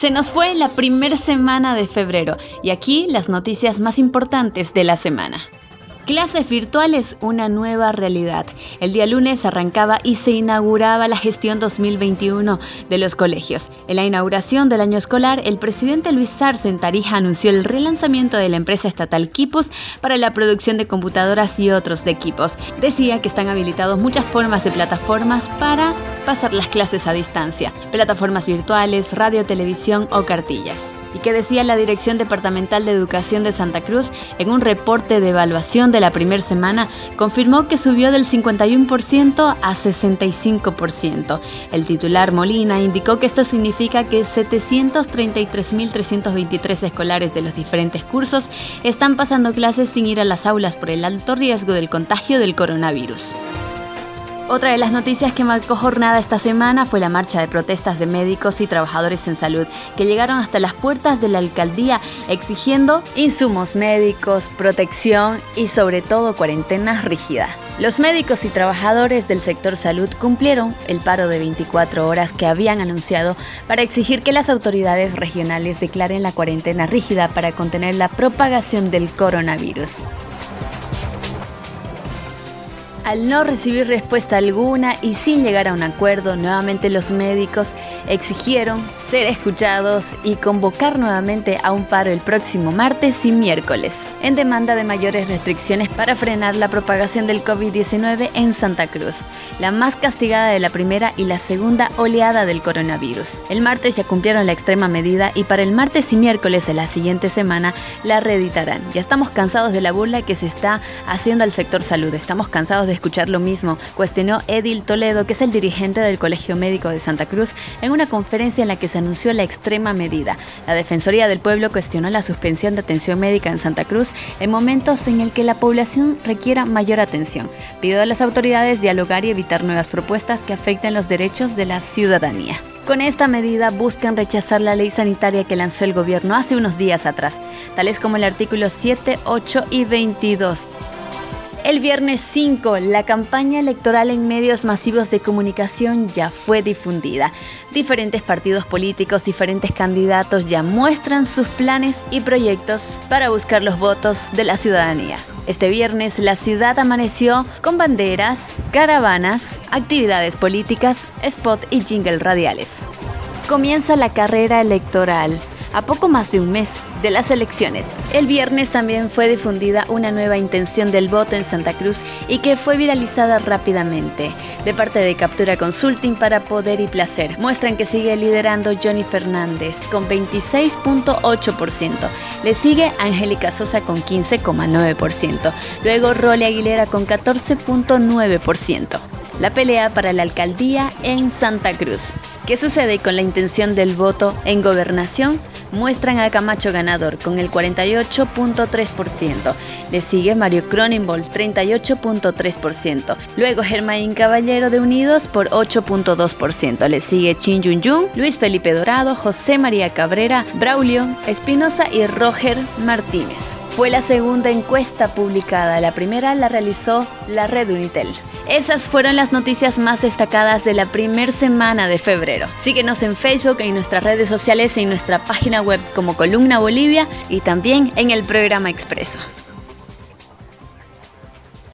Se nos fue la primera semana de febrero y aquí las noticias más importantes de la semana. Clases virtuales, una nueva realidad. El día lunes arrancaba y se inauguraba la gestión 2021 de los colegios. En la inauguración del año escolar, el presidente Luis Arce en Tarija anunció el relanzamiento de la empresa estatal Kipus para la producción de computadoras y otros equipos. Decía que están habilitados muchas formas de plataformas para pasar las clases a distancia, plataformas virtuales, radio, televisión o cartillas y que decía la Dirección Departamental de Educación de Santa Cruz en un reporte de evaluación de la primera semana confirmó que subió del 51% a 65%. El titular Molina indicó que esto significa que 733.323 escolares de los diferentes cursos están pasando clases sin ir a las aulas por el alto riesgo del contagio del coronavirus. Otra de las noticias que marcó jornada esta semana fue la marcha de protestas de médicos y trabajadores en salud, que llegaron hasta las puertas de la alcaldía exigiendo insumos médicos, protección y sobre todo cuarentena rígida. Los médicos y trabajadores del sector salud cumplieron el paro de 24 horas que habían anunciado para exigir que las autoridades regionales declaren la cuarentena rígida para contener la propagación del coronavirus. Al no recibir respuesta alguna y sin llegar a un acuerdo, nuevamente los médicos exigieron ser escuchados y convocar nuevamente a un paro el próximo martes y miércoles, en demanda de mayores restricciones para frenar la propagación del COVID-19 en Santa Cruz, la más castigada de la primera y la segunda oleada del coronavirus. El martes ya cumplieron la extrema medida y para el martes y miércoles de la siguiente semana la reeditarán. Ya estamos cansados de la burla que se está haciendo al sector salud, estamos cansados de escuchar lo mismo, cuestionó Edil Toledo, que es el dirigente del Colegio Médico de Santa Cruz, en una conferencia en la que se anunció la extrema medida. La Defensoría del Pueblo cuestionó la suspensión de atención médica en Santa Cruz en momentos en el que la población requiera mayor atención. Pidió a las autoridades dialogar y evitar nuevas propuestas que afecten los derechos de la ciudadanía. Con esta medida buscan rechazar la ley sanitaria que lanzó el gobierno hace unos días atrás, tales como el artículo 7, 8 y 22 el viernes 5, la campaña electoral en medios masivos de comunicación ya fue difundida. Diferentes partidos políticos, diferentes candidatos ya muestran sus planes y proyectos para buscar los votos de la ciudadanía. Este viernes la ciudad amaneció con banderas, caravanas, actividades políticas, spot y jingle radiales. Comienza la carrera electoral a poco más de un mes de las elecciones. El viernes también fue difundida una nueva intención del voto en Santa Cruz y que fue viralizada rápidamente. De parte de Captura Consulting para Poder y Placer, muestran que sigue liderando Johnny Fernández con 26.8%. Le sigue Angélica Sosa con 15,9%. Luego Role Aguilera con 14.9% la pelea para la alcaldía en Santa Cruz. ¿Qué sucede con la intención del voto en gobernación? Muestran a Camacho ganador con el 48.3%. Le sigue Mario Cronenbold 38.3%. Luego Germain Caballero de Unidos por 8.2%. Le sigue Chin Yun Yun, Luis Felipe Dorado, José María Cabrera, Braulio Espinosa y Roger Martínez. Fue la segunda encuesta publicada. La primera la realizó la red Unitel. Esas fueron las noticias más destacadas de la primera semana de febrero. Síguenos en Facebook, en nuestras redes sociales, en nuestra página web como Columna Bolivia y también en el programa Expreso.